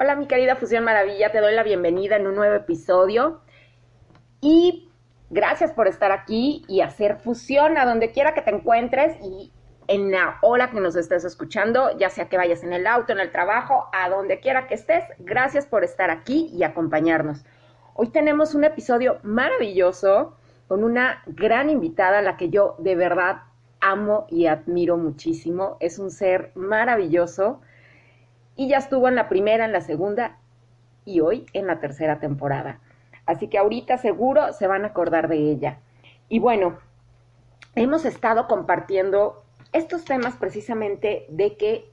Hola mi querida Fusión Maravilla, te doy la bienvenida en un nuevo episodio y gracias por estar aquí y hacer fusión a donde quiera que te encuentres y en la hora que nos estés escuchando, ya sea que vayas en el auto, en el trabajo, a donde quiera que estés, gracias por estar aquí y acompañarnos. Hoy tenemos un episodio maravilloso con una gran invitada a la que yo de verdad amo y admiro muchísimo. Es un ser maravilloso y ya estuvo en la primera, en la segunda y hoy en la tercera temporada. Así que ahorita seguro se van a acordar de ella. Y bueno, hemos estado compartiendo estos temas precisamente de que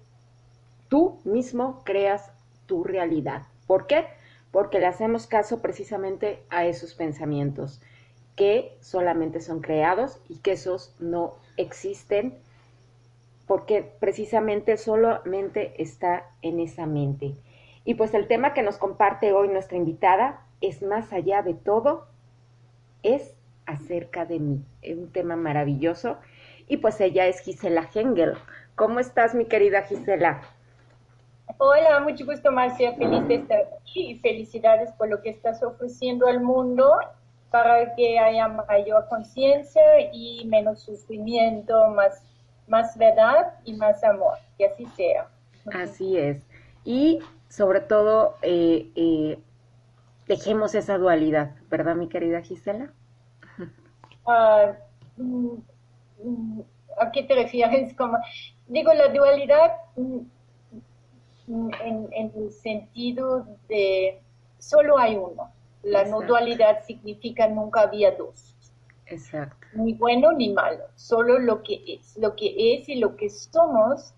tú mismo creas tu realidad. ¿Por qué? Porque le hacemos caso precisamente a esos pensamientos que solamente son creados y que esos no existen porque precisamente solamente está en esa mente. Y pues el tema que nos comparte hoy nuestra invitada es más allá de todo, es acerca de mí. Es un tema maravilloso. Y pues ella es Gisela Hengel. ¿Cómo estás, mi querida Gisela? Hola, mucho gusto, Marcia. Feliz de estar aquí y felicidades por lo que estás ofreciendo al mundo para que haya mayor conciencia y menos sufrimiento, más más verdad y más amor, que así sea. Así es. Y sobre todo, eh, eh, dejemos esa dualidad, ¿verdad, mi querida Gisela? Mm, mm, ¿A qué te refieres? Como, digo, la dualidad mm, en, en, el sentido de solo hay uno. La no dualidad significa nunca había dos. Exacto. Ni bueno ni malo, solo lo que es. Lo que es y lo que somos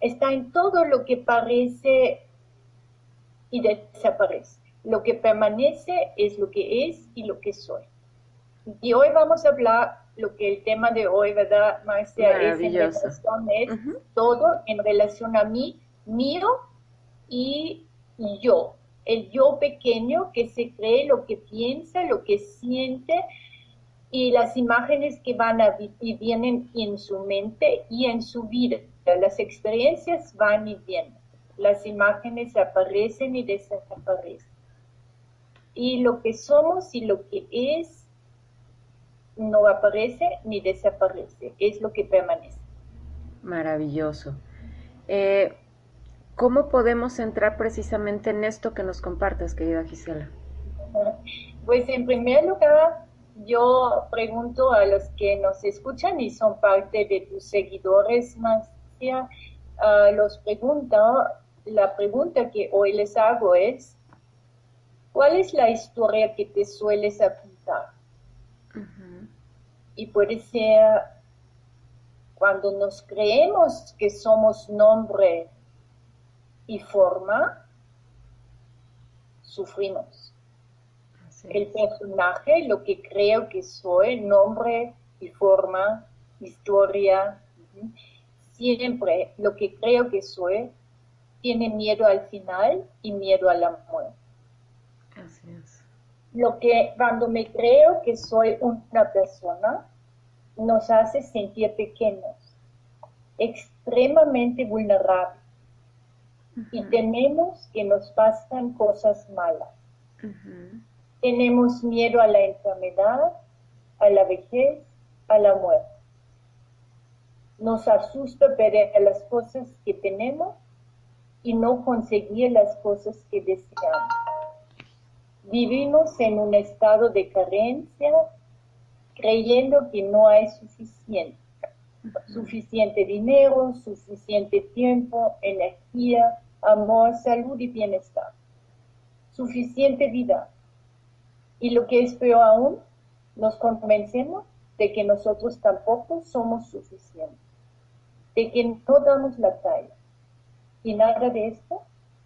está en todo lo que parece y desaparece. Lo que permanece es lo que es y lo que soy. Y hoy vamos a hablar lo que el tema de hoy, ¿verdad, Marcia? Es en relación es todo en relación a mí, mío y yo. El yo pequeño que se cree lo que piensa, lo que siente, y las imágenes que van a y vienen en su mente y en su vida. Las experiencias van y vienen. Las imágenes aparecen y desaparecen. Y lo que somos y lo que es no aparece ni desaparece, es lo que permanece. Maravilloso. Eh, ¿Cómo podemos entrar precisamente en esto que nos compartes, querida Gisela? Pues en primer lugar, yo pregunto a los que nos escuchan y son parte de tus seguidores, Marcia, los pregunto, la pregunta que hoy les hago es, ¿cuál es la historia que te sueles apuntar? Y puede ser cuando nos creemos que somos nombre y forma, sufrimos el personaje, lo que creo que soy, nombre y forma, historia. Siempre lo que creo que soy tiene miedo al final y miedo a la muerte. Así es. Lo que cuando me creo que soy una persona nos hace sentir pequeños, extremadamente vulnerables y tenemos que nos pasan cosas malas. Tenemos miedo a la enfermedad, a la vejez, a la muerte. Nos asusta perder las cosas que tenemos y no conseguir las cosas que deseamos. Vivimos en un estado de carencia creyendo que no hay suficiente. Suficiente dinero, suficiente tiempo, energía, amor, salud y bienestar. Suficiente vida y lo que es peor aún, nos convencemos de que nosotros tampoco somos suficientes, de que no damos la talla. Y nada de esto,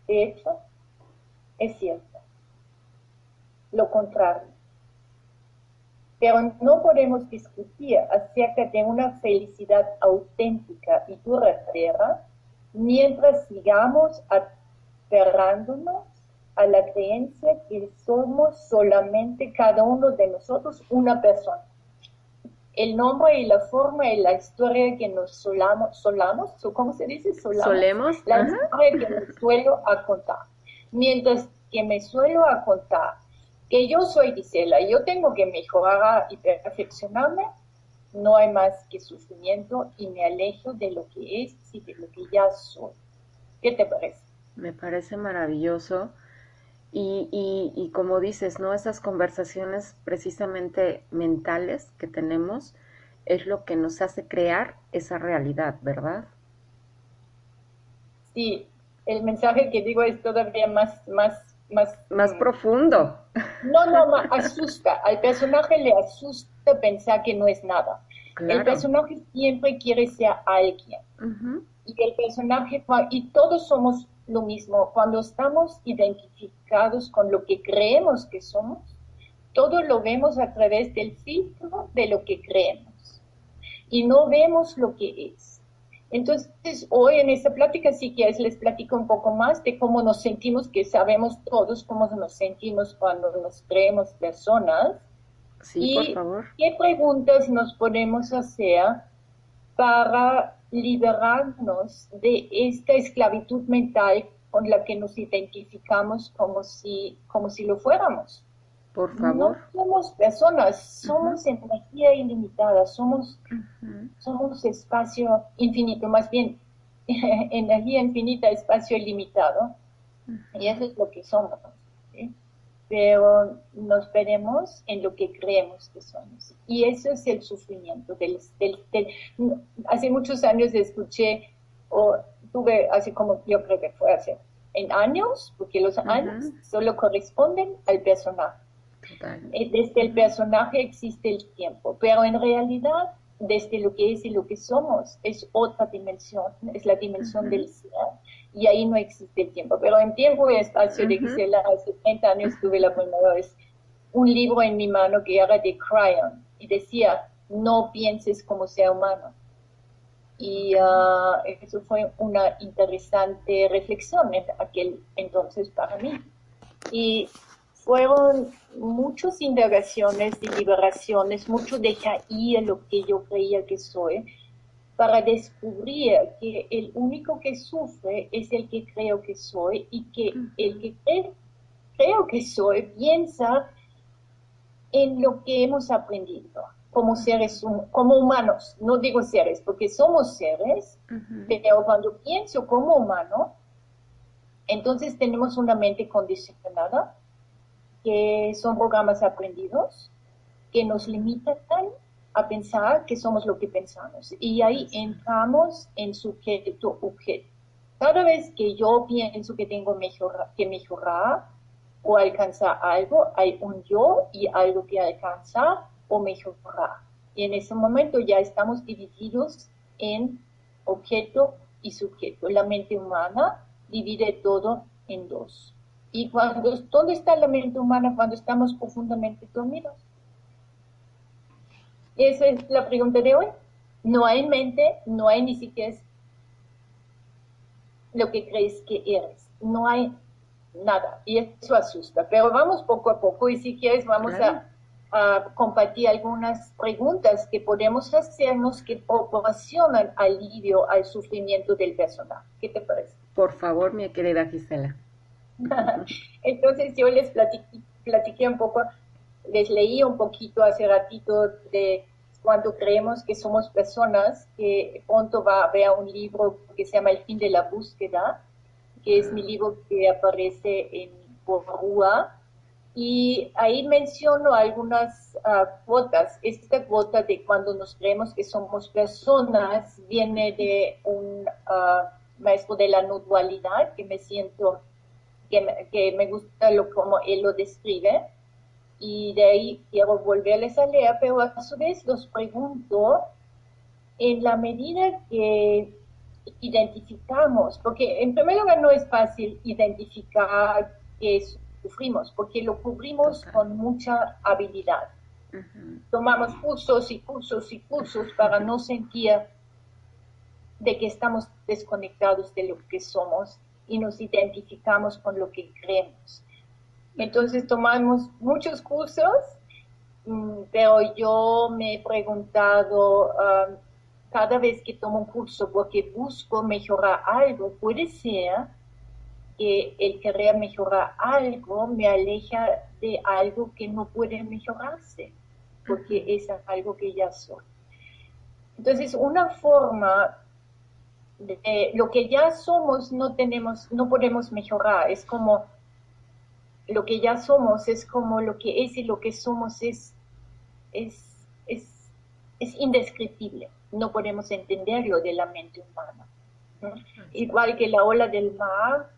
de hecho, es cierto. Lo contrario. Pero no podemos discutir acerca de una felicidad auténtica y duradera mientras sigamos aferrándonos a la creencia que somos solamente cada uno de nosotros una persona. El nombre y la forma y la historia que nos solamos, solamos ¿cómo se dice? Solemos. La historia que nos suelo a contar. Mientras que me suelo a contar que yo soy Gisela, yo tengo que mejorar y perfeccionarme, no hay más que sufrimiento y me alejo de lo que es y de lo que ya soy. ¿Qué te parece? Me parece maravilloso. Y, y, y como dices, ¿no? Esas conversaciones precisamente mentales que tenemos es lo que nos hace crear esa realidad, ¿verdad? Sí, el mensaje que digo es todavía más, más, más, más profundo. No, no, no, asusta. Al personaje le asusta pensar que no es nada. El personaje siempre quiere ser alguien. Y el personaje, y todos somos lo mismo. Cuando estamos identificados con lo que creemos que somos, todo lo vemos a través del filtro de lo que creemos. Y no vemos lo que es. Entonces, hoy en esta plática, si quieres, les platico un poco más de cómo nos sentimos, que sabemos todos cómo nos sentimos cuando nos creemos personas. Sí, por favor. ¿Qué preguntas nos podemos hacer para liberarnos de esta esclavitud mental con la que nos identificamos como si, como si lo fuéramos? Por favor. No somos personas, somos energía ilimitada, somos, somos espacio infinito, más bien energía infinita, espacio ilimitado. Y eso es lo que somos. Pero nos veremos en lo que creemos que somos. Y eso es el sufrimiento. Del, hace muchos años escuché, o tuve, así como yo creo que fue hace en años, porque los años solo corresponden al personaje eh, desde el personaje existe el tiempo, pero en realidad desde lo que es y lo que somos es otra dimensión, es la dimensión del ser y ahí no existe el tiempo. Pero en tiempo y espacio de Gisela, hace 30 años tuve la primera vez un libro en mi mano que era de Cryon y decía, no pienses como ser humano. Y uh, eso fue una interesante reflexión en aquel entonces para mí. Y fueron muchas indagaciones y liberaciones, mucho dejar ir lo que yo creía que soy, para descubrir que el único que sufre es el que creo que soy y que el que creo que soy piensa en lo que hemos aprendido como seres, como humanos, no digo seres, porque somos seres, pero cuando pienso como humano, entonces tenemos una mente condicionada que son programas aprendidos que nos limitan a pensar que somos lo que pensamos. Y ahí entramos en sujeto-objeto. Cada vez que yo pienso que tengo que mejorar o alcanzar algo, hay un yo y algo que alcanzar o mejorar. Y en ese momento ya estamos divididos en objeto y sujeto. La mente humana divide todo en dos. ¿Y cuando, dónde está la mente humana cuando estamos profundamente dormidos? Esa es la pregunta de hoy. No hay mente, no hay ni siquiera lo que crees que eres. No hay nada. Y eso asusta. Pero vamos poco a poco y si quieres vamos a, compartir algunas preguntas que podemos hacernos que proporcionan alivio al sufrimiento del personaje. ¿Qué te parece? Por favor, mi querida Gisela. Entonces yo les platiqué, un poco, les leí un poquito hace ratito de cuando creemos que somos personas, que pronto va a haber un libro que se llama El fin de la búsqueda, que es mi libro que aparece en Borrúa, y ahí menciono algunas uh, cuotas. Esta cuota de cuando nos creemos que somos personas viene de un ah, maestro de la no que me siento que, me gusta lo, como él lo describe, y de ahí quiero volverles a leer, pero a su vez los pregunto, en la medida que identificamos, porque en primer lugar no es fácil identificar que sufrimos, porque lo cubrimos con mucha habilidad. Tomamos cursos y cursos y cursos para no sentir de que estamos desconectados de lo que somos y nos identificamos con lo que creemos. Entonces tomamos muchos cursos, mm, pero yo me he preguntado um, cada vez que tomo un curso porque busco mejorar algo, puede ser que el querer mejorar algo me aleja de algo que no puede mejorarse, porque es algo que ya soy. Entonces, una forma de lo que ya somos no tenemos, no podemos mejorar. Es como lo que ya somos es como lo que es y lo que somos es, es, es, indescriptible. No podemos entenderlo de la mente humana. Igual que la ola del mar,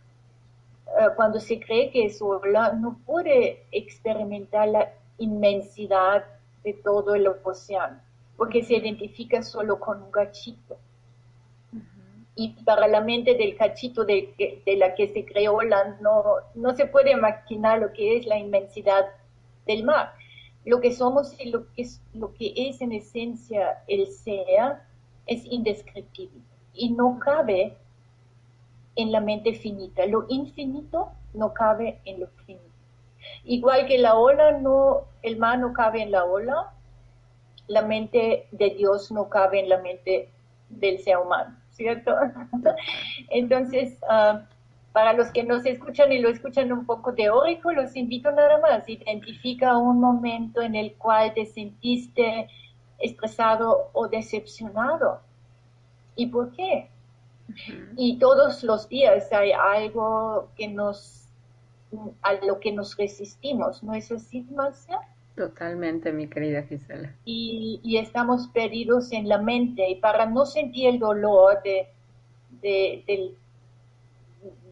eh, cuando se cree que es ola, no puede experimentar la inmensidad de todo el océano, porque se identifica solo con un gachito y para la mente del cachito de, la que se creó no, no se puede imaginar lo que es la inmensidad del mar. Lo que somos y lo que es, lo que es en esencia el ser es indescriptible y no cabe en la mente finita. Lo infinito no cabe en lo finito. Igual que la ola, no, el mar no cabe en la ola, la mente de Dios no cabe en la mente del ser humano. ¿Cierto? Entonces, ah, para los que nos escuchan y lo escuchan un poco teórico, los invito nada más, identifica un momento en el cual te sentiste estresado o decepcionado. ¿Y por qué? Y todos los días hay algo que nos, a lo que nos resistimos, ¿no es así, Marcia? Totalmente, mi querida Gisela. Y, estamos perdidos en la mente y para no sentir el dolor de,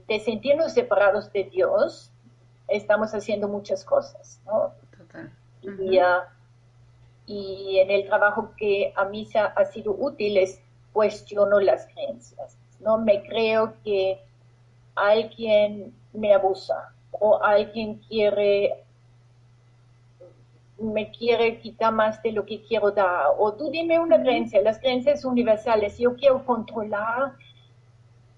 de, sentirnos separados de Dios, estamos haciendo muchas cosas, ¿no? Total. Ah, y, en el trabajo que a mí se ha, ha sido útil es cuestiono las creencias, ¿no? Me creo que alguien me abusa o alguien quiere me quiere quitar más de lo que quiero dar. O tú dime una creencia, las creencias universales, yo quiero controlar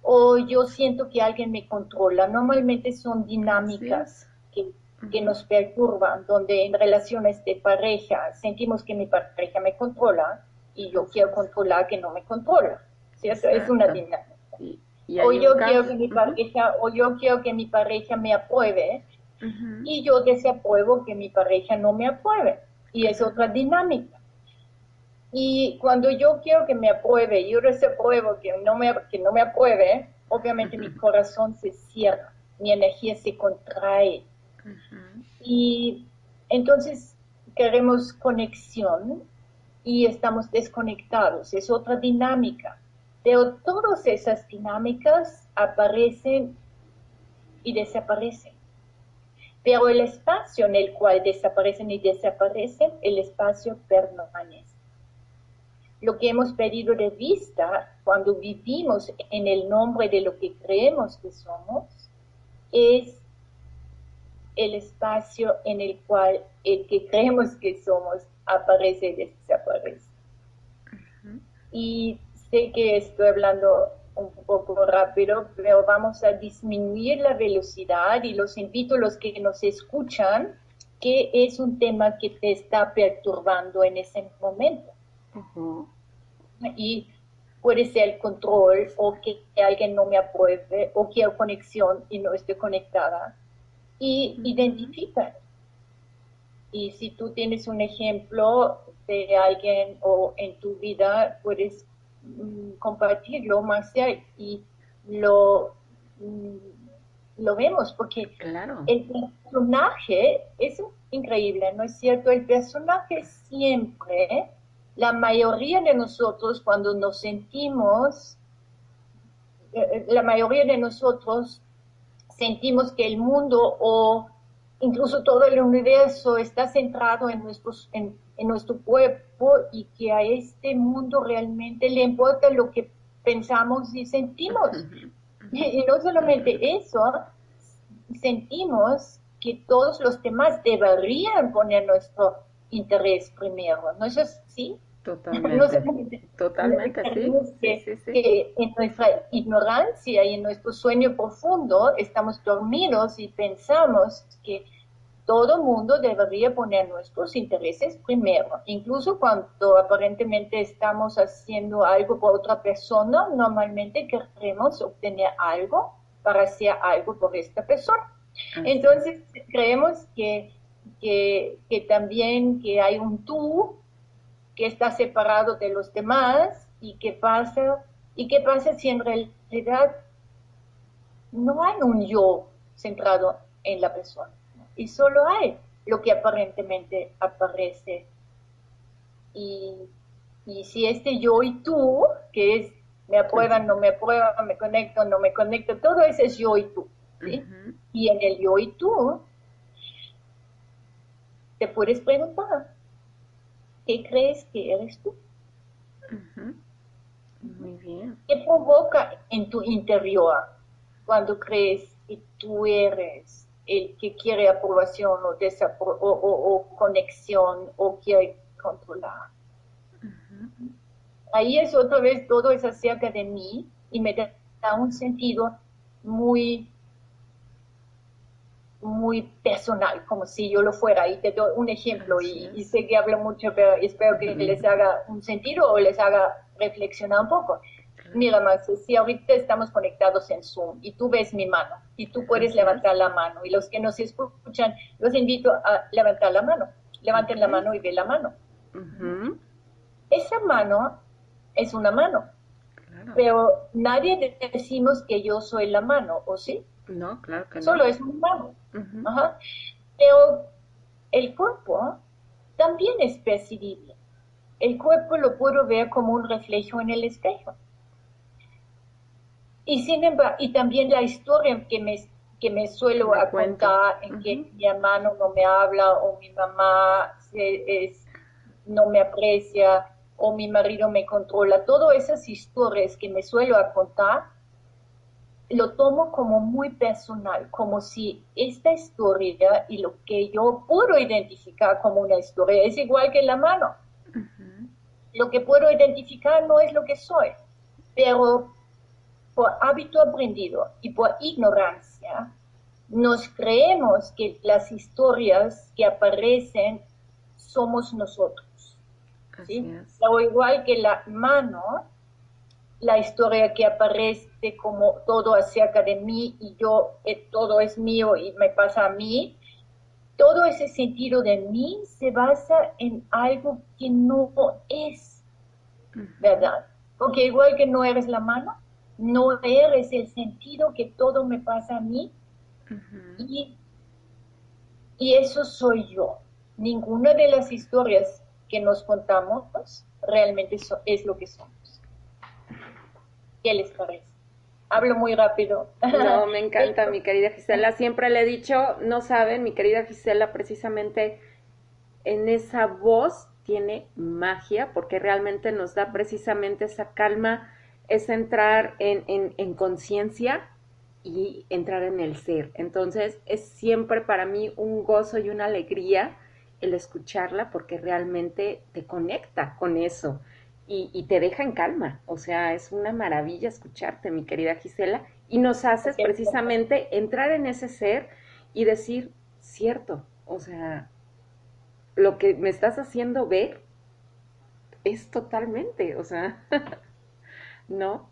o yo siento que alguien me controla. Normalmente son dinámicas que, que nos perturban, donde en relaciones de pareja sentimos que mi pareja me controla y yo quiero controlar que no me controla. ¿cierto? Es una dinámica. o yo quiero que mi pareja, o yo quiero que mi pareja me apruebe y yo desapruebo que mi pareja no me apruebe. Y es otra dinámica. Y cuando yo quiero que me apruebe y yo desapruebo que no me, que no me apruebe, obviamente mi corazón se cierra, mi energía se contrae. Y entonces queremos conexión y estamos desconectados. Es otra dinámica. Pero todas esas dinámicas aparecen y desaparecen. Pero el espacio en el cual desaparecen y desaparecen, el espacio permanece. Lo que hemos perdido de vista cuando vivimos en el nombre de lo que creemos que somos es el espacio en el cual el que creemos que somos aparece y desaparece. Y sé que estoy hablando un poco rápido, pero vamos a disminuir la velocidad y los invito a los que nos escuchan que es un tema que te está perturbando en ese momento. Y puede ser el control o que, alguien no me apruebe o que hay conexión y no esté conectada. Y identifica. Y si tú tienes un ejemplo de alguien o en tu vida, puedes compartirlo, Marcia, y lo, mm, lo vemos, porque claro. el personaje es increíble, ¿no es cierto? El personaje siempre, la mayoría de nosotros cuando nos sentimos, eh, eh, la mayoría de nosotros sentimos que el mundo o incluso todo el universo está centrado en, nuestros, en, en nuestro cuerpo y que a este mundo realmente le importa lo que pensamos y sentimos. Y, no solamente eso, sentimos que todos los demás deberían poner nuestro interés primero, ¿no es así? Totalmente. Totalmente, sí. que en nuestra ignorancia y en nuestro sueño profundo estamos dormidos y pensamos que todo mundo debería poner nuestros intereses primero, incluso cuando aparentemente estamos haciendo algo por otra persona, normalmente queremos obtener algo para hacer algo por esta persona. Entonces, creemos que, que, que también que hay un tú que está separado de los demás y que pasa, y qué pasa si en realidad no hay un yo centrado en la persona y solo hay lo que aparentemente aparece. Y, y si este yo y tú, que es me aprueban, no me aprueban, me conecto, no me conecto, todo eso es yo y tú. Y en el yo y tú, te puedes preguntar, ¿qué crees que eres tú? Muy bien. ¿Qué provoca en tu interior cuando crees que tú eres el que quiere aprobación o, o, conexión o quiere controlar? Ahí es otra vez, todo es acerca de mí y me da un sentido muy muy personal, como si yo lo fuera. Y te doy un ejemplo, y, sé que hablo mucho, pero espero que les haga un sentido o les haga reflexionar un poco. Mira, Max, si ahorita estamos conectados en Zoom y tú ves mi mano y tú puedes levantar la mano y los que nos escuchan, los invito a levantar la mano. Levanten la mano y ve la mano. Esa mano es una mano, pero nadie decimos que yo soy la mano, ¿o sí? No, claro que no. Solo es un mano. Pero el cuerpo también es percibible. El cuerpo lo puedo ver como un reflejo en el espejo. Y sin embargo, y también la historia que me, que me suelo contar, en que mi hermano no me habla o mi mamá es, no me aprecia o mi marido me controla, todas esas historias que me suelo contar, lo tomo como muy personal, como si esta historia y lo que yo puedo identificar como una historia es igual que la mano. Lo que puedo identificar no es lo que soy, pero por hábito aprendido y por ignorancia, nos creemos que las historias que aparecen somos nosotros. O igual que la mano, la historia que aparece como todo acerca de mí y yo, eh, todo es mío y me pasa a mí, todo ese sentido de mí se basa en algo que no es, ¿verdad? Porque igual que no eres la mano, no eres el sentido que todo me pasa a mí y, y eso soy yo. Ninguna de las historias que nos contamos realmente es lo que somos. Hablo muy rápido. No, me encanta, mi querida Gisela. Siempre le he dicho, no saben, mi querida Gisela, precisamente en esa voz tiene magia, porque realmente nos da precisamente esa calma, es entrar en, en conciencia y entrar en el ser. Entonces, es siempre para mí un gozo y una alegría el escucharla, porque realmente te conecta con eso y, te deja en calma. O sea, es una maravilla escucharte, mi querida Gisela, y nos haces precisamente entrar en ese ser y decir, cierto, o sea, lo que me estás haciendo ver es totalmente, o sea, ¿no?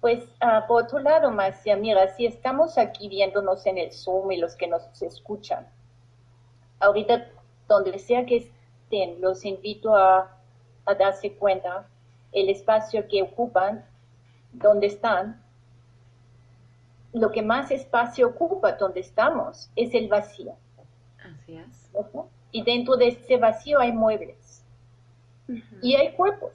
Pues uh, por otro lado, Marcia, mira, si estamos aquí viéndonos en el Zoom y los que nos escuchan, ahorita donde sea que los invito a, darse cuenta el espacio que ocupan, donde están. Lo que más espacio ocupa donde estamos es el vacío. Así es. Y dentro de ese vacío hay muebles. Y hay cuerpos.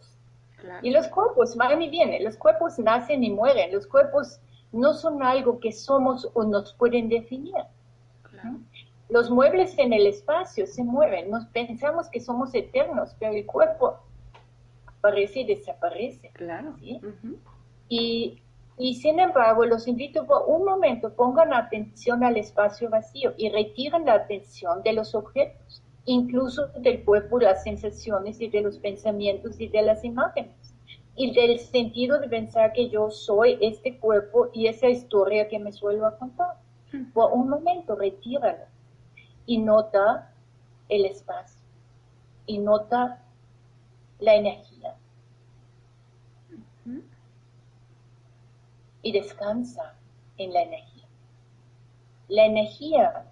Y los cuerpos van y vienen. Los cuerpos nacen y mueren. Los cuerpos no son algo que somos o nos pueden definir. Los muebles en el espacio se mueven, nos pensamos que somos eternos, pero el cuerpo aparece y desaparece. Claro. y, y, sin embargo, los invito por un momento, pongan atención al espacio vacío y retiren la atención de los objetos, incluso del cuerpo, las sensaciones y de los pensamientos y de las imágenes. Y del sentido de pensar que yo soy este cuerpo y esa historia que me suelo contar. Por un momento, retíralo y nota el espacio y nota la energía. y descansa en la energía. La energía,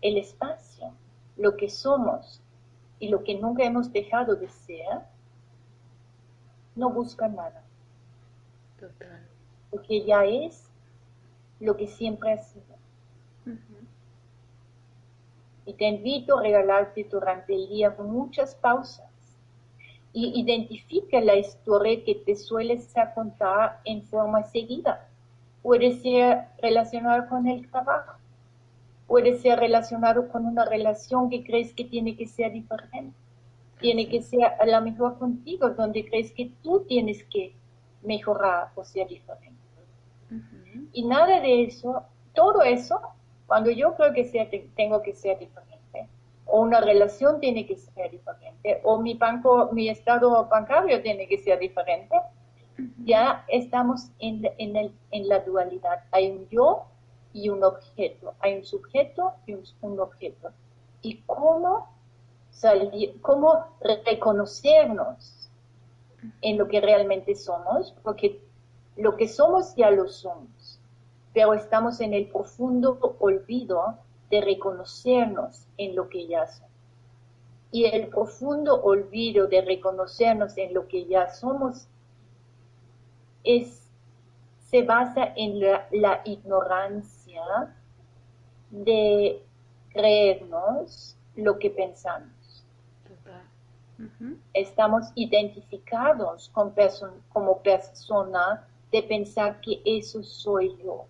el espacio, lo que somos y lo que nunca hemos dejado de ser, no busca nada. Total. Porque ya es lo que siempre ha sido. Y te invito a regalarte durante el día muchas pausas y identifica la historia que te sueles contar en forma seguida. Puede ser relacionada con el trabajo, puede ser relacionado con una relación que crees que tiene que ser diferente, tiene que ser a lo mejor contigo, donde crees que tú tienes que mejorar o ser diferente. Y nada de eso, todo eso, cuando yo creo que sea, tengo que ser diferente, o una relación tiene que ser diferente, o mi banco, mi estado bancario tiene que ser diferente, ya estamos en, en, el, en la dualidad. Hay un yo y un objeto, hay un sujeto y un, un objeto. ¿Y cómo, salir, cómo reconocernos en lo que realmente somos? Porque lo que somos ya lo somos, pero estamos en el profundo olvido de reconocernos en lo que ya somos. Y el profundo olvido de reconocernos en lo que ya somos es, se basa en la, ignorancia de creernos lo que pensamos. Estamos identificados con como persona de pensar que eso soy yo.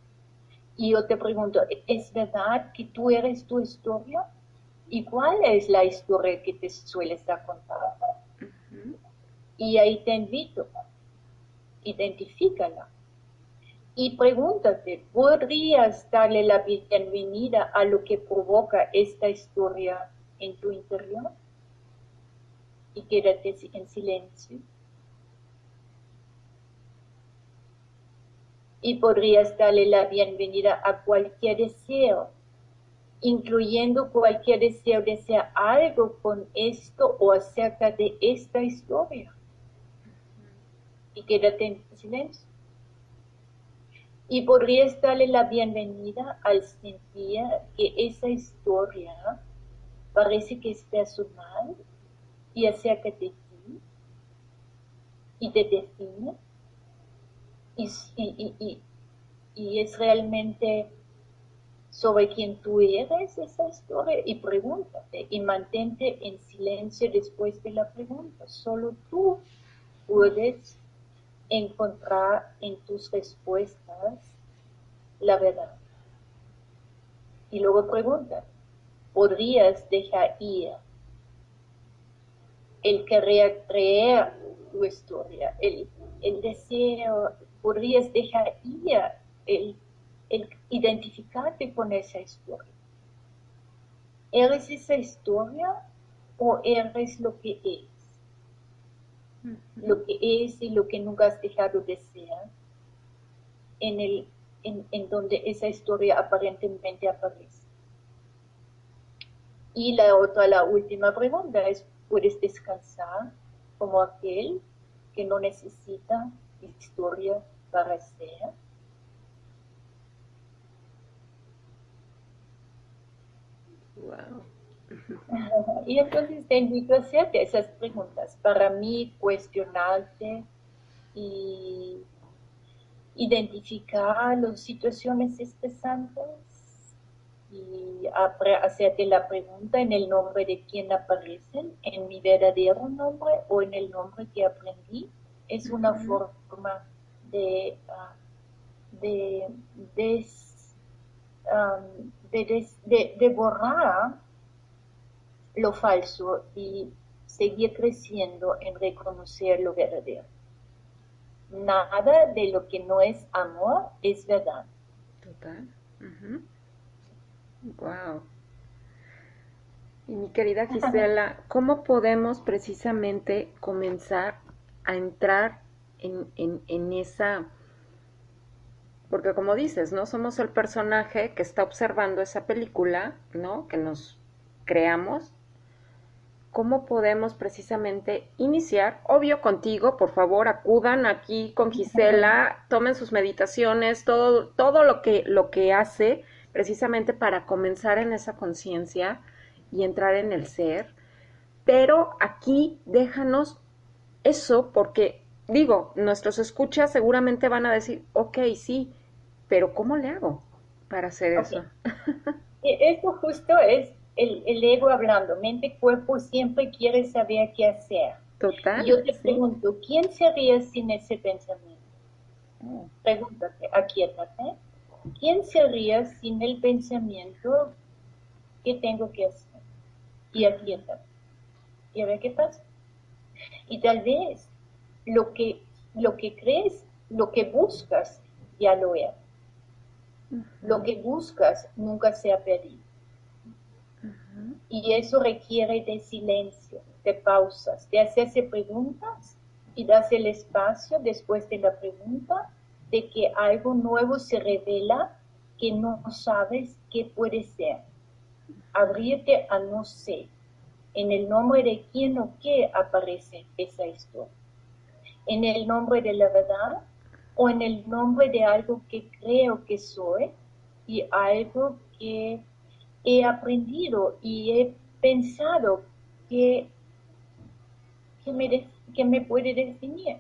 Y yo te pregunto, ¿es verdad que tú eres tu historia? ¿Y cuál es la historia que te sueles contar? Y ahí te invito, identifícala. Y pregúntate, ¿podrías darle la bienvenida a lo que provoca esta historia en tu interior? Y quédate en silencio. Y podrías darle la bienvenida a cualquier deseo, incluyendo cualquier deseo de hacer algo con esto o acerca de esta historia. Y quédate en silencio. Y podrías darle la bienvenida al sentir que esa historia parece que es personal y acerca de ti y te define y, es realmente sobre quién tú eres esa historia y pregúntate y mantente en silencio después de la pregunta. Solo tú puedes encontrar en tus respuestas la verdad. Y luego pregunta, ¿podrías dejar ir el querer creer tu historia, el, el deseo podrías dejar ir el, identificarte con esa historia. ¿Eres esa historia o eres lo que es? Lo que es y lo que nunca has dejado de ser en, el, en, en donde esa historia aparentemente aparece. Y la otra, la última pregunta es, ¿puedes descansar como aquel que no necesita historia para ser. Wow. Y entonces te invito a hacerte esas preguntas. Para mí, cuestionarte y identificar las situaciones estresantes y hacerte la pregunta en el nombre de quién aparecen, en mi verdadero nombre o en el nombre que aprendí es una forma de, ah, de, de, borrar lo falso y seguir creciendo en reconocer lo verdadero. Nada de lo que no es amor es verdad. Total. Wow. Y mi querida Gisela, ¿cómo podemos precisamente comenzar a entrar en, esa... Porque como dices, ¿no? Somos el personaje que está observando esa película, ¿no? Que nos creamos. cómo podemos precisamente iniciar. Obvio contigo, por favor, acudan aquí con Gisela, tomen sus meditaciones, todo, todo lo que, lo que hace precisamente para comenzar en esa conciencia y entrar en el ser. Pero aquí déjanos eso porque, digo, nuestros escuchas seguramente van a decir, ok, sí, pero ¿cómo le hago para hacer eso? Esto justo es el, ego hablando, mente, cuerpo siempre quiere saber qué hacer. Total. Yo te pregunto, ¿quién sería sin ese pensamiento? Oh. Pregúntate, aquíétate. ¿Quién sería sin el pensamiento que tengo que hacer? Y aquíétate. Y a ver qué pasa. Y tal vez lo que, lo que crees, lo que buscas, ya lo es. Lo que buscas nunca se ha perdido. Y eso requiere de silencio, de pausas, de hacerse preguntas y darse el espacio después de la pregunta de que algo nuevo se revela que no sabes qué puede ser. Abrirte a no sé. En el nombre de quién o qué aparece esa historia. En el nombre de la verdad o en el nombre de algo que creo que soy y algo que he aprendido y he pensado que, que, me, que me puede definir.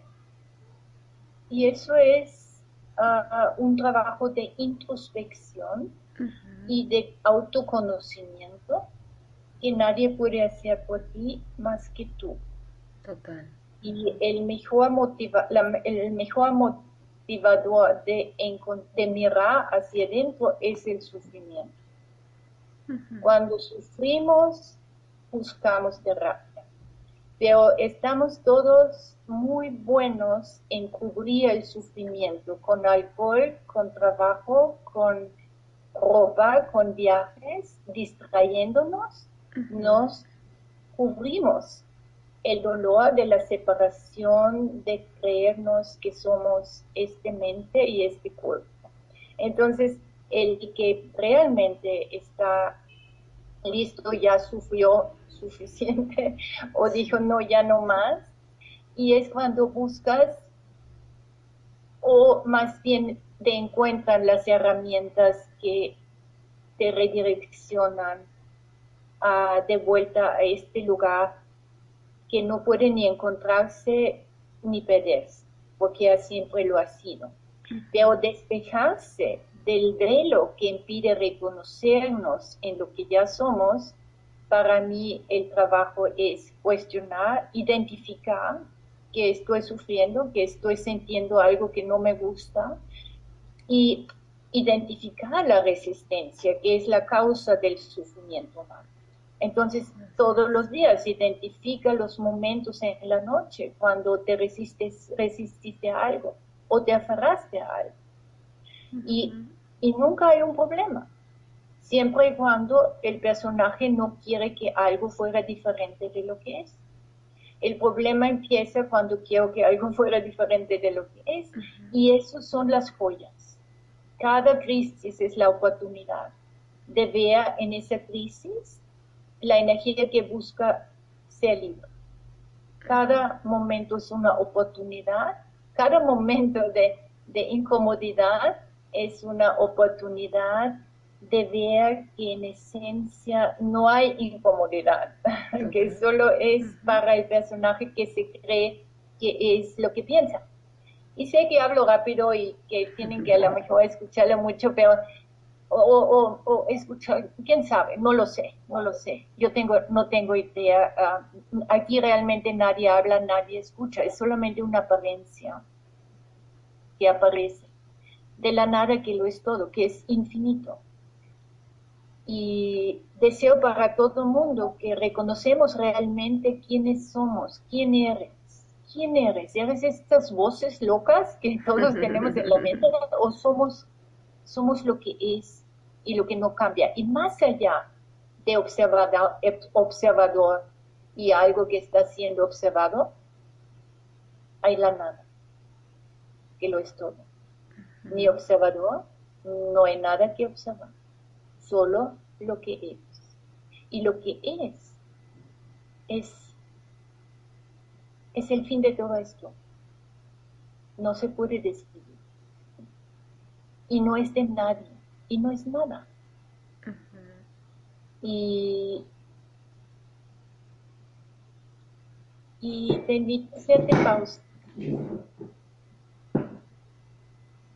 Y eso es ah, un trabajo de introspección y de autoconocimiento que nadie puede hacer por ti más que tú. Total. Y el mejor, motiva, el mejor motivador de, de mirar hacia adentro es el sufrimiento. Cuando sufrimos, buscamos terapia. Pero estamos todos muy buenos en cubrir el sufrimiento con alcohol, con trabajo, con ropa, con viajes, distrayéndonos, nos cubrimos el dolor de la separación, de creernos que somos este mente y este cuerpo. Entonces, el que realmente está listo, ya sufrió suficiente o dijo no, ya no más. Y es cuando buscas o más bien te encuentran las herramientas que te redireccionan de vuelta a este lugar que no puede ni encontrarse ni perderse, porque siempre lo ha sido. Pero despejarse del velo que impide reconocernos en lo que ya somos, para mí el trabajo es cuestionar, identificar que estoy sufriendo, que estoy sintiendo algo que no me gusta y identificar la resistencia, que es la causa del sufrimiento humano. Entonces, todos los días identifica los momentos en la noche cuando te resistes, resististe a algo o te aferraste a algo. Y, nunca hay un problema, siempre y cuando el personaje no quiere que algo fuera diferente de lo que es. El problema empieza cuando quiero que algo fuera diferente de lo que es. Y eso son las joyas. Cada crisis es la oportunidad de ver en esa crisis la energía que busca ser libre. Cada momento es una oportunidad, cada momento de, de incomodidad es una oportunidad de ver que en esencia no hay incomodidad, que solo es para el personaje que se cree que es lo que piensa. Y sé que hablo rápido y que tienen que a lo mejor escucharlo mucho, pero o, o, escuchar, quién sabe, no lo sé, no lo sé. Yo tengo, no tengo idea. Ah, aquí realmente nadie habla, nadie escucha, es solamente una apariencia que aparece de la nada que lo es todo, que es infinito. Y deseo para todo el mundo que reconocemos realmente quiénes somos, quién eres, quién eres. ¿Eres estas voces locas que todos tenemos en la mente o somos, somos lo que es y lo que no cambia? Y más allá de observador, observador y algo que está siendo observado, hay la nada, que lo es todo ni observador, no hay nada que observar, solo lo que es. Y lo que es es, es el fin de todo esto. No se puede describir. Y no es de nadie. Y no es nada. Y, y te invito a hacerte pausa.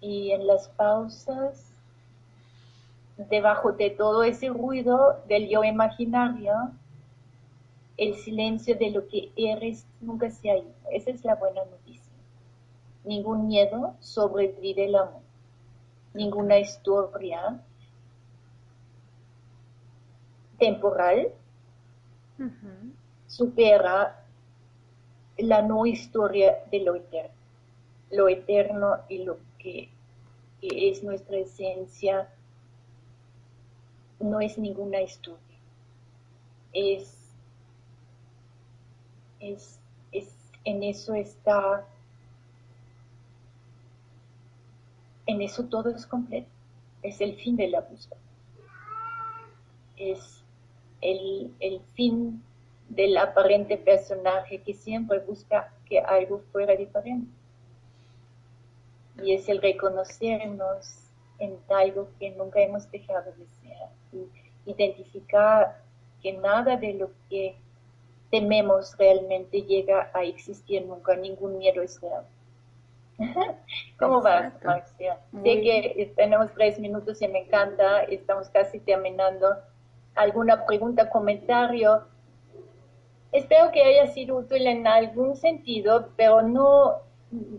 Y en las pausas, debajo de todo ese ruido del yo imaginario, el silencio de lo que eres nunca se ha ido. Esa es la buena noticia. Ningún miedo sobrevive el amor. Ninguna historia temporal supera la no historia de lo eterno. Lo eterno y lo que, es nuestra esencia no es ninguna historia. Es, es, es, en eso está, en eso todo es completo. Es el fin de la búsqueda. Es el, fin del aparente personaje que siempre busca que algo fuera diferente. Y es el reconocernos en algo que nunca hemos dejado de ser. Identificar que nada de lo que tememos realmente llega a existir nunca, ningún miedo es real. ¿Cómo vas, Marcia? Sé que tenemos tres minutos y me encanta, estamos casi terminando alguna pregunta, comentario. Espero que haya sido útil en algún sentido, pero no,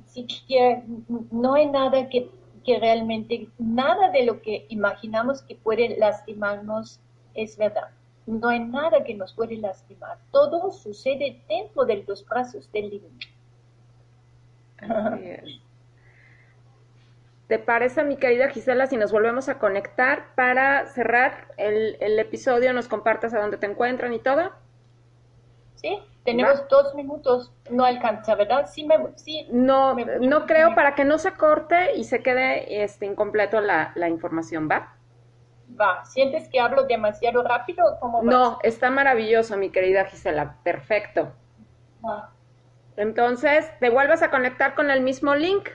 siquiera, no hay nada que, que realmente, nada de lo que imaginamos que puede lastimarnos es verdad. No hay nada que nos puede lastimar. Todo sucede dentro de los brazos del ¿Te parece, mi querida Gisela, si nos volvemos a conectar para cerrar el, episodio, nos compartas a dónde te encuentran y todo? Sí, tenemos dos minutos, no alcanza, ¿verdad? Sí, me, sí no, no creo para que no se corte y se quede este, incompleto la, información, ¿va? Va, ¿sientes que hablo demasiado rápido? ¿Cómo no, está maravilloso, mi querida Gisela, perfecto. Entonces, ¿te vuelves a conectar con el mismo link?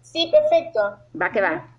Sí, perfecto. Va que va.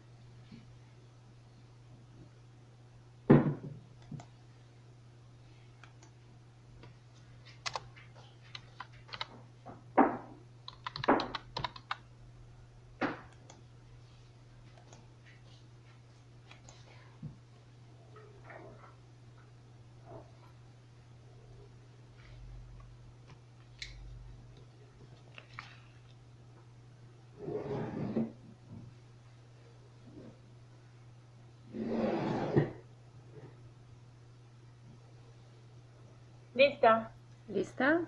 Lista. ¿Lista?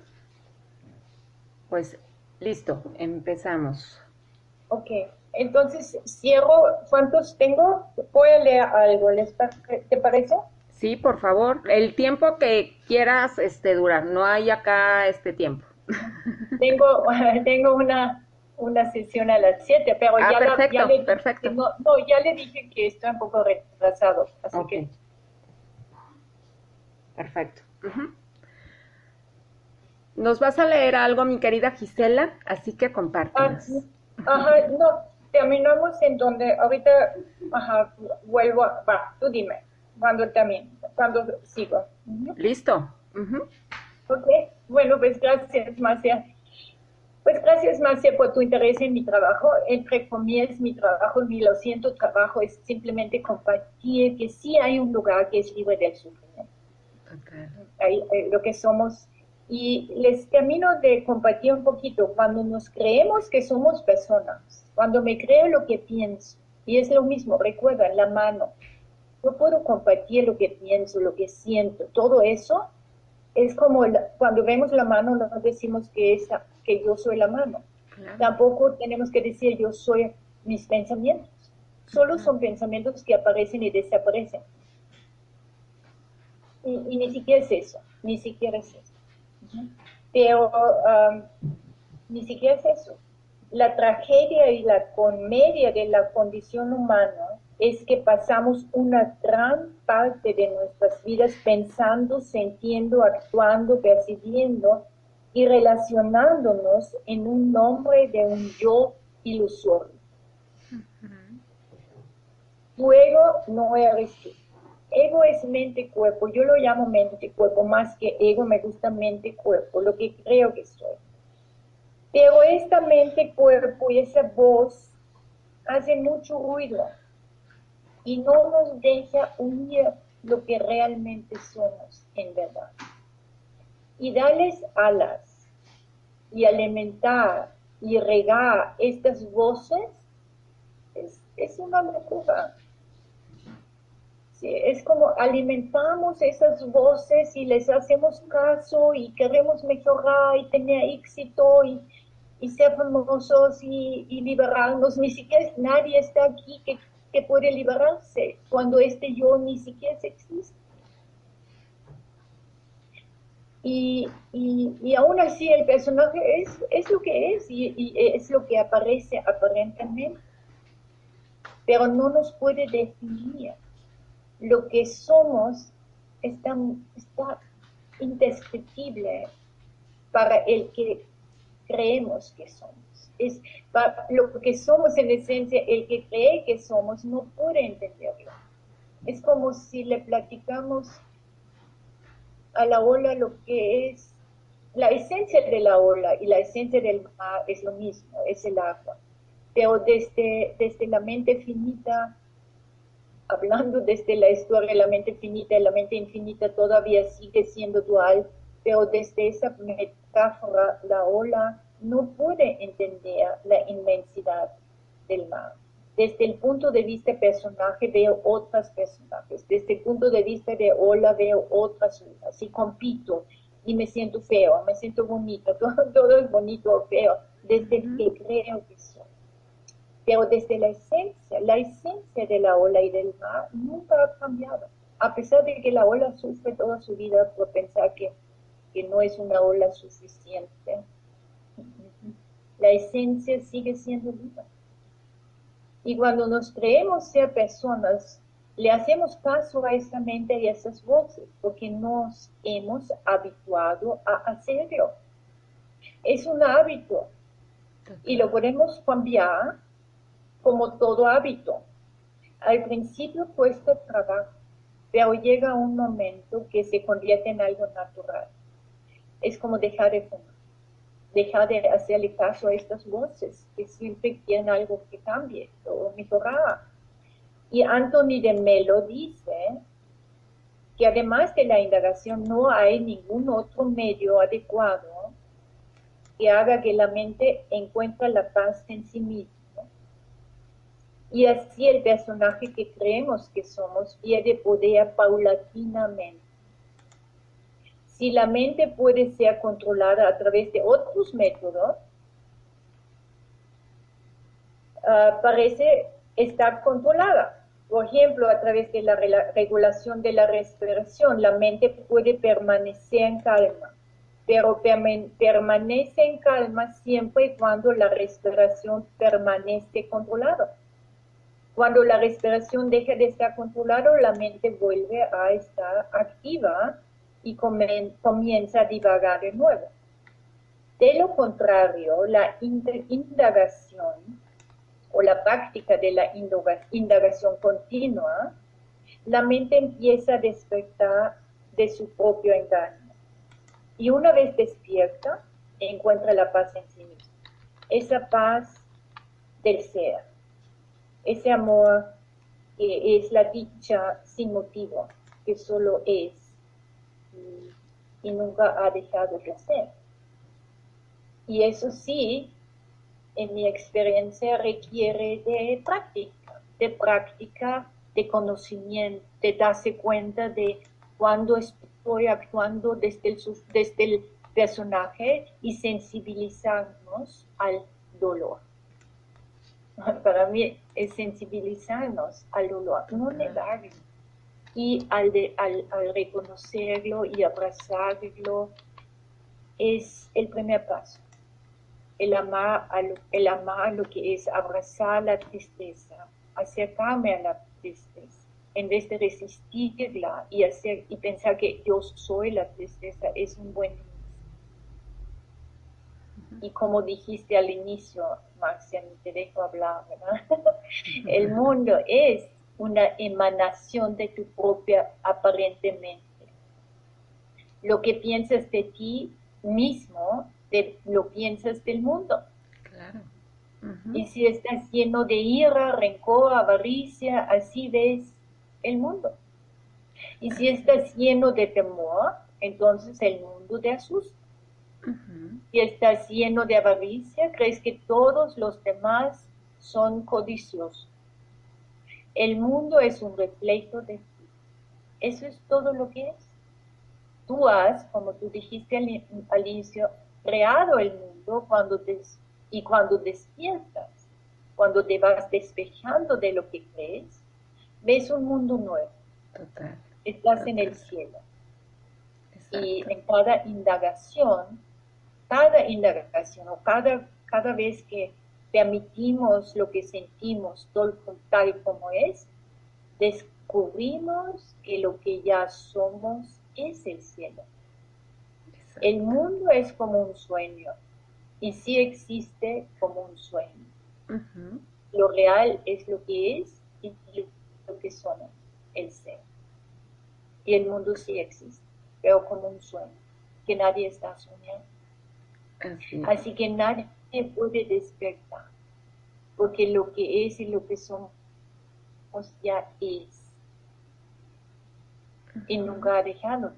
Pues listo, empezamos. Ok, entonces cierro. ¿Cuántos tengo? Voy a leer algo, ¿les ¿te parece? Sí, por favor. El tiempo que quieras este, durar. No hay acá este tiempo. Tengo, tengo una, una sesión a las 7, pero ah, ya, perfecto, ya, le, perfecto. no, ya le dije que está un poco retrasado, así que... Perfecto. Nos vas a leer algo, mi querida Gisela, así que compártenos. Ah, ajá, no, terminamos en donde ahorita, ajá, vuelvo, a, va, tú dime, cuando también, cuando sigo. Listo. Ok, bueno, pues gracias, Marcia. Pues gracias, Marcia, por tu interés en mi trabajo. Entre comillas, mi trabajo, ni lo siento, trabajo es simplemente compartir que sí hay un lugar que es libre del sufrimiento. Eh, lo que somos. Y les termino de compartir un poquito. Cuando nos creemos que somos personas, cuando me creo lo que pienso, y es lo mismo, recuerda, la mano. Yo puedo compartir lo que pienso, lo que siento, todo eso es como cuando vemos la mano no decimos que, esa, que yo soy la mano. Tampoco tenemos que decir yo soy mis pensamientos. Solo son pensamientos que aparecen y desaparecen. Y, ni siquiera es eso, ni siquiera es eso. Pero ni siquiera es eso. La tragedia y la comedia de la condición humana es que pasamos una gran parte de nuestras vidas pensando, sintiendo, actuando, percibiendo y relacionándonos en un nombre de un yo ilusorio. Luego no eres tú. Ego es mente-cuerpo. Yo lo llamo mente-cuerpo más que ego, me gusta mente-cuerpo, lo que creo que soy. Pero esta mente-cuerpo y esa voz hace mucho ruido y no nos deja unir lo que realmente somos en verdad. Y darles alas y alimentar y regar estas voces es, una locura. Es como alimentamos esas voces y les hacemos caso y queremos mejorar y tener éxito y, ser famosos y, y liberarnos. Ni siquiera nadie está aquí que que puede liberarse cuando este yo ni siquiera existe. Y, y, aún así el personaje es, es lo que es y, es lo que aparece aparentemente, pero no nos puede definir. Lo que somos está, está indescriptible para el que creemos que somos es lo que somos en esencia, el que cree que somos no puede entenderlo. Es como si le platicamos a la ola lo que es la esencia de la ola y la esencia del mar es lo mismo, es el agua. Pero desde, desde la mente finita, hablando desde la historia de la mente finita y la mente infinita todavía sigue siendo dual, pero desde esa metáfora, la ola no puede entender la inmensidad del mar. Desde el punto de vista personaje veo otras personajes, desde el punto de vista de ola veo otras olas y compito y me siento feo, me siento bonito, todo, es bonito o feo, desde el que creo que soy. Pero desde la esencia, la esencia de la ola y del mar nunca ha cambiado, a pesar de que la ola sufre toda su vida por pensar que, que no es una ola suficiente la esencia sigue siendo viva. Y cuando nos creemos ser personas, le hacemos caso a esa mente y a esas voces, porque nos hemos habituado a hacerlo. Es un hábito y lo podemos cambiar como todo hábito. Al principio cuesta trabajo, pero llega un momento que se convierte en algo natural. Es como dejar de fumar dejar de hacerle caso a estas voces que siempre quieren algo que cambie o mejorar. Y Anthony de Melo dice que además de la indagación no hay ningún otro medio adecuado que haga que la mente encuentre la paz en sí mismo. Y así el personaje que creemos que somos pierde poder paulatinamente si la mente puede ser controlada a través de otros métodos, ah, parece estar controlada. Por ejemplo, a través de la regulación de la respiración, la mente puede permanecer en calma, pero permanece en calma siempre y cuando la respiración permanece controlada. Cuando la respiración deja de estar controlada, la mente vuelve a estar activa y comienza a divagar de nuevo. De lo contrario, la indagación o la práctica de la indagación continua, la mente empieza a despertar de su propio engaño. Y una vez despierta, encuentra la paz en sí misma. Esa paz del ser, ese amor es la dicha sin motivo, que solo es y, nunca ha dejado de ser. Y eso sí, en mi experiencia requiere de práctica, de práctica, de conocimiento, de darse cuenta de cuando estoy actuando desde el, desde el personaje y sensibilizarnos al dolor. Para mí es sensibilizarnos al dolor, no negarlo. Y al, al, al reconocerlo y abrazarlo es el primer paso el amar, a lo, el amar lo que es abrazar la tristeza, acercarme a la tristeza, en vez de resistirla y, hacer, y pensar que yo soy la tristeza, es un buen. Y como dijiste al inicio, Marcia, te dejo hablar, ¿verdad? El mundo es una emanación de tu propia aparentemente. Lo que piensas de ti mismo lo piensas del mundo. Claro. Y si estás lleno de ira, rencor, avaricia, así ves el mundo. Y si estás lleno de temor, entonces el mundo te asusta. Si estás lleno de avaricia, crees que todos los demás son codiciosos. El mundo es un reflejo de ti. Eso es todo lo que es. Tú has, como tú dijiste al inicio, creado el mundo cuando y cuando despiertas, cuando te vas despejando de lo que crees, ves un mundo nuevo. Total. Estás en el cielo. Y en cada indagación, cada indagación o cada, cada vez que permitimos lo que sentimos tal como es, descubrimos que lo que ya somos es el cielo. El mundo es como un sueño y sí existe como un sueño. Lo real es lo que es y lo que son el ser. Y el mundo sí existe, pero como un sueño, que nadie está soñando. Así, que nadie puede despertar, porque lo que es y lo que somos ya es. Y nunca ha dejado.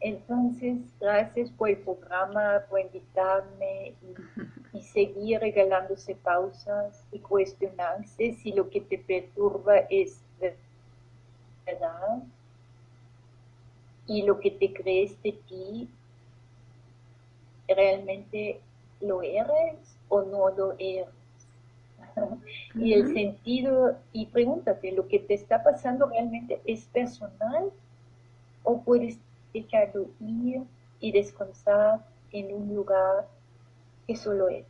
Entonces, gracias por el programa, por invitarme y, seguir regalándose pausas y cuestionarse si lo que te perturba es verdad y lo que te crees de ti realmente lo eres o no lo eres. y el sentido, y pregúntate, ¿lo que te está pasando realmente es personal o puedes dejarlo ir y descansar en un lugar que solo es.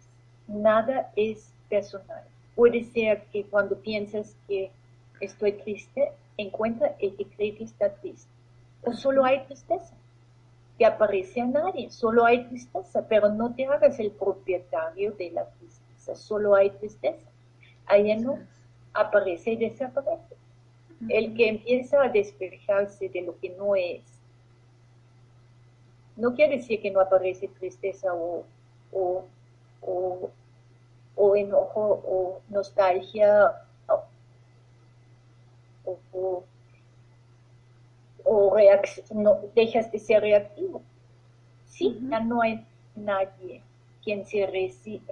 Nada es personal. Puede ser que cuando piensas que estoy triste, encuentra el que cree que está triste. O solo hay tristeza. Que aparece a nadie, solo hay tristeza, pero no te hagas el propietario de la tristeza, solo hay tristeza. Allá no aparece y desaparece. El que empieza a despejarse de lo que no es no quiere decir que no aparece tristeza o, o, enojo o nostalgia o, o no, dejas de ser reactivo. Sí, ya no hay nadie quien se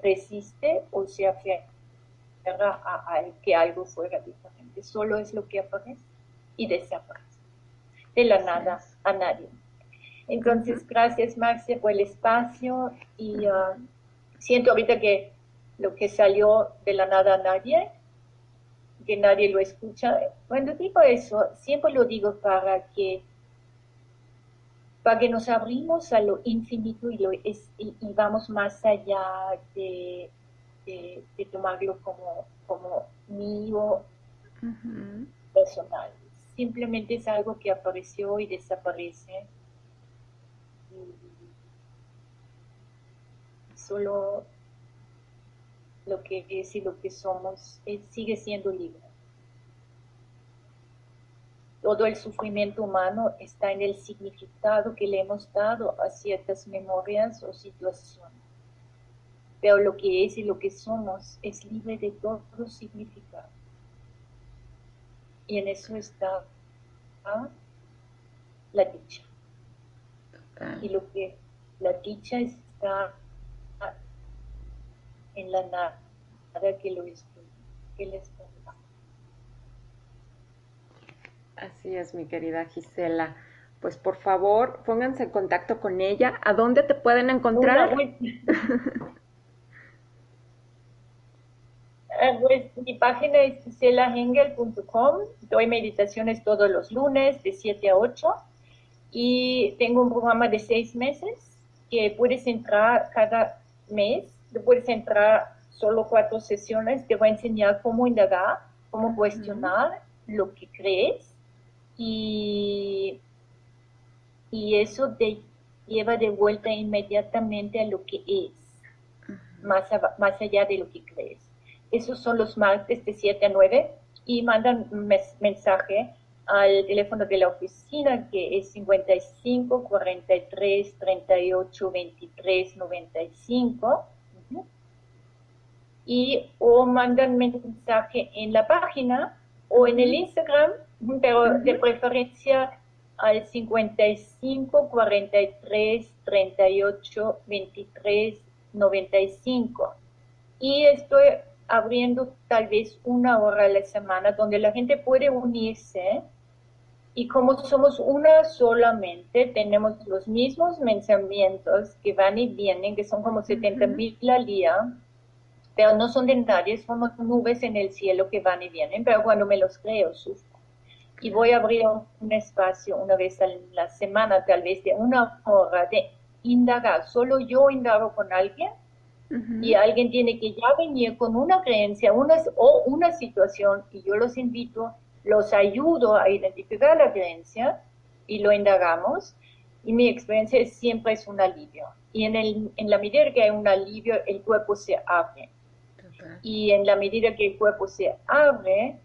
resiste o se aferra a, que algo fuera diferente. Solo es lo que aparece y desaparece. De la nada a nadie. Entonces, gracias Marcia por el espacio y uh, siento ahorita que lo que salió de la nada a nadie que nadie lo escucha. Cuando digo eso, siempre lo digo para que para que nos abrimos a lo infinito y, lo es, y, vamos más allá de, de, tomarlo como, como mío personal. Simplemente es algo que apareció y desaparece. solo lo que es y lo que somos sigue siendo libre. Todo el sufrimiento humano está en el significado que le hemos dado a ciertas memorias o situaciones. Pero lo que es y lo que somos es libre de todo significado. Y en eso está la dicha. Y lo que la dicha está en la nada que lo que les Así es, mi querida Gisela. Pues por favor, pónganse en contacto con ella. ¿A dónde te pueden encontrar? Ah, pues mi página es giselahengel.com. Doy meditaciones todos los lunes de 7 a 8 y tengo un programa de seis meses que puedes entrar cada mes. Puedes entrar solo cuatro sesiones. Te voy a enseñar cómo indagar, cómo cuestionar lo que crees y, y eso te lleva de vuelta inmediatamente a lo que es, más, más allá de lo que crees. Esos son los martes de 7 a 9 y mandan mensaje al teléfono de la oficina que es 55 43 38 23 95 y o mandan mensaje en la página o en el Instagram pero de preferencia al 55 43 38 23 95. Y estoy abriendo tal vez una hora a la semana donde la gente puede unirse. Y como somos una solamente, tenemos los mismos pensamientos que van y vienen, que son como 70 mil al día, pero no son dentales, son nubes en el cielo que van y vienen, pero cuando me los creo, sufro y voy a abrir un espacio una vez a la semana, tal vez de una hora de indagar. Solo yo indago con alguien y alguien tiene que ya venir con una creencia una, o una situación y yo los invito, los ayudo a identificar la creencia y lo indagamos. Y mi experiencia siempre es un alivio. Y en, el, en la medida que hay un alivio, el cuerpo se abre. Y en la medida que el cuerpo se abre,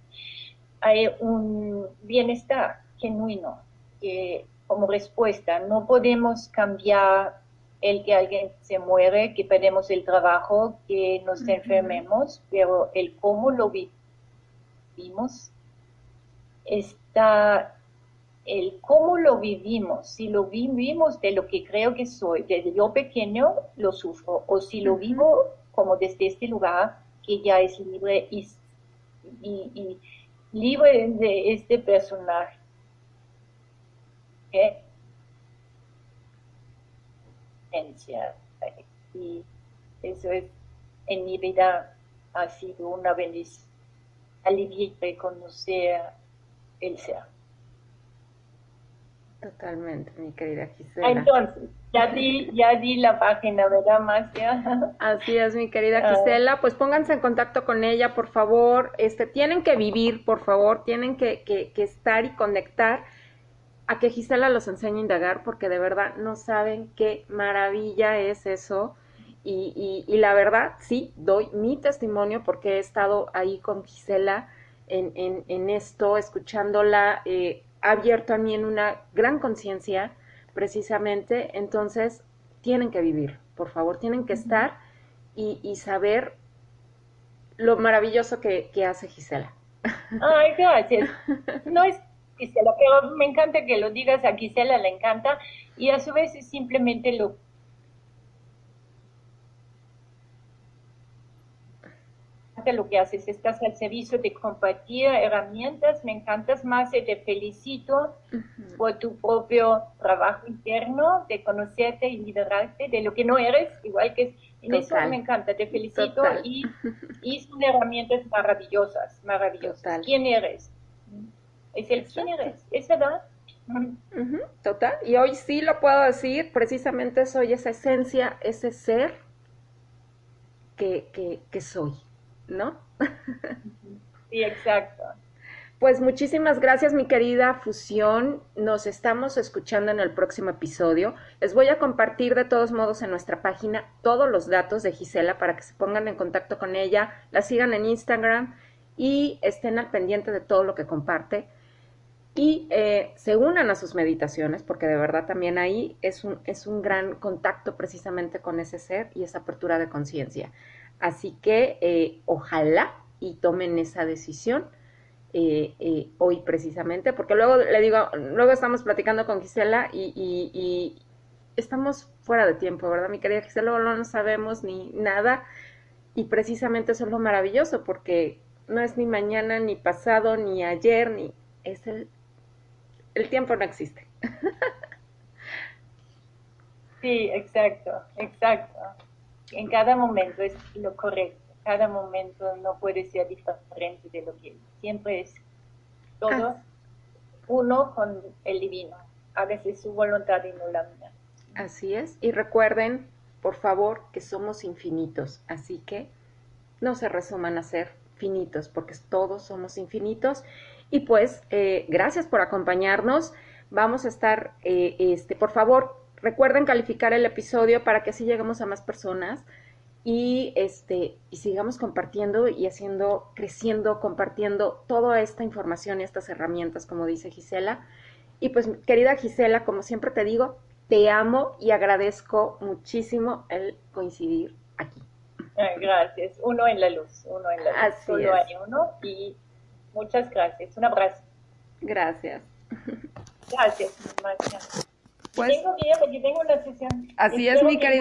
hay un bienestar genuino que como respuesta no podemos cambiar el que alguien se muere, que perdemos el trabajo, que nos enfermemos, pero el cómo lo vivimos está el cómo lo vivimos, si lo vivimos de lo que creo que soy, desde yo pequeño lo sufro, o si lo vivo como desde este lugar que ya es libre y, y libre de este personaje. Y eso es, en mi vida ha sido una bendición, aliviar y conocer el ser. Totalmente, mi querida Gisela. Entonces, ya di, ya di la página, ¿verdad, Marcia? Así es, mi querida ah. Gisela. Pues pónganse en contacto con ella, por favor. Este, tienen que vivir, por favor, tienen que, que, que estar y conectar a que Gisela los enseñe a indagar, porque de verdad no saben qué maravilla es eso. Y, y, y, la verdad, sí, doy mi testimonio porque he estado ahí con Gisela en, en, en esto, escuchándola, eh, ha abierto a mí en una gran conciencia precisamente, entonces tienen que vivir, por favor, tienen que estar y, saber lo maravilloso que, hace Gisela. Ay, gracias. No es Gisela, pero me encanta que lo digas a Gisela, le encanta, y a su vez es simplemente lo lo que haces, estás al servicio de compartir herramientas, me encantas más y te felicito por tu propio trabajo interno, de conocerte y liberarte de lo que no eres, igual que En eso me encanta, te felicito y, y, son herramientas maravillosas, maravillosas. ¿Quién eres? Es el quién eres, es verdad. Total, y hoy sí lo puedo decir, precisamente soy esa esencia, ese ser que, que, que soy, ¿no? sí, exacto. Pues muchísimas gracias, mi querida Fusión. Nos estamos escuchando en el próximo episodio. Les voy a compartir de todos modos en nuestra página todos los datos de Gisela para que se pongan en contacto con ella, la sigan en Instagram y estén al pendiente de todo lo que comparte. Y eh, se unan a sus meditaciones, porque de verdad también ahí es un, es un gran contacto precisamente con ese ser y esa apertura de conciencia. Así que eh, ojalá y tomen esa decisión eh, eh, hoy precisamente, porque luego le digo, luego estamos platicando con Gisela y, estamos fuera de tiempo, ¿verdad, mi querida Gisela? Luego no sabemos ni nada y precisamente eso es lo maravilloso, porque no es ni mañana, ni pasado, ni ayer, ni es el, el tiempo no existe. Sí, exacto, exacto. En cada momento es lo correcto cada momento no puede ser diferente de lo que siempre es todo uno con el divino. A veces su voluntad y no la mía. Así es. Y recuerden, por favor, que somos infinitos. Así que no se resuman a ser finitos, porque todos somos infinitos. Y pues, eh, gracias por acompañarnos. Vamos a estar, eh, este, por favor, recuerden calificar el episodio para que así lleguemos a más personas y este y sigamos compartiendo y haciendo creciendo compartiendo toda esta información y estas herramientas como dice Gisela. Y pues querida Gisela como siempre te digo te amo y agradezco muchísimo el coincidir aquí. Gracias. Uno en la luz uno en la luz Así solo hay uno y muchas gracias. Un abrazo. Gracias. Gracias Marcia. Pues, tengo que ir porque tengo una sesión así es mi querida